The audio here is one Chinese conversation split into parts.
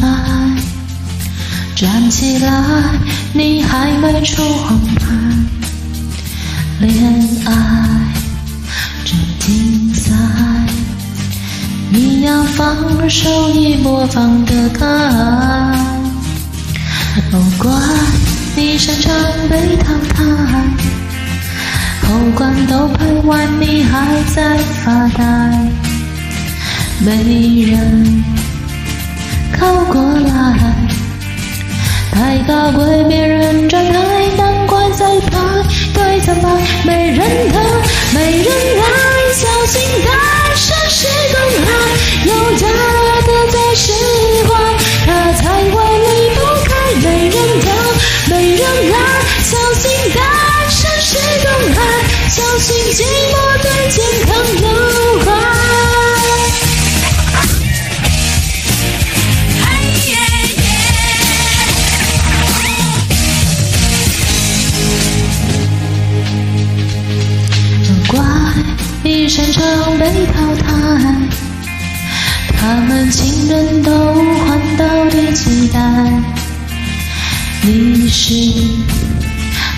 白，站起来，你还没出红牌，恋爱真精彩，你要放手已播放的开，哦乖，你擅长被淘汰，后关都拍完，你还在发呆，没人。靠过来，太高贵，别人站台，难怪在排队参拜，没人疼，没人擅长被淘汰，他们情人都换到底期待，你是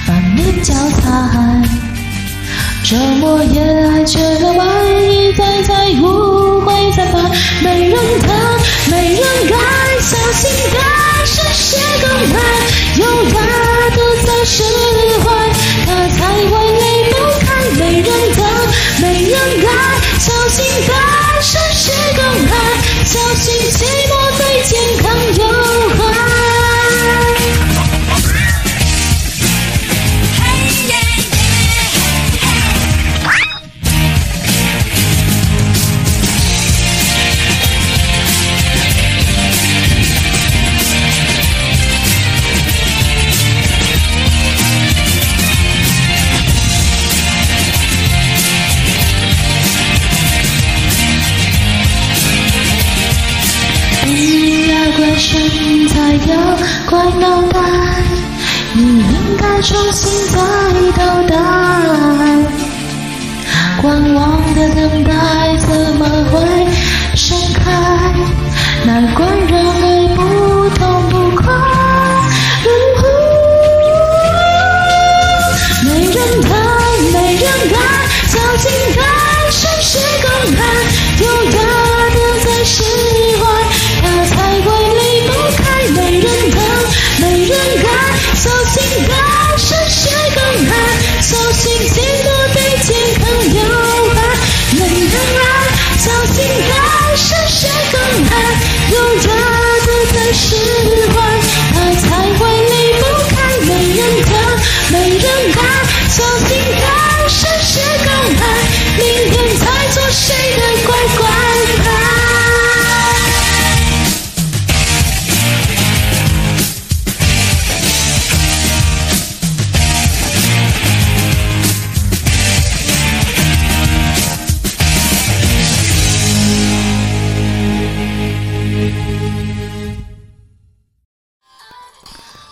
反面教材，周末也爱缺个外衣，再在误会再犯，没人疼，没人爱，小心带要怪脑袋，你应该重新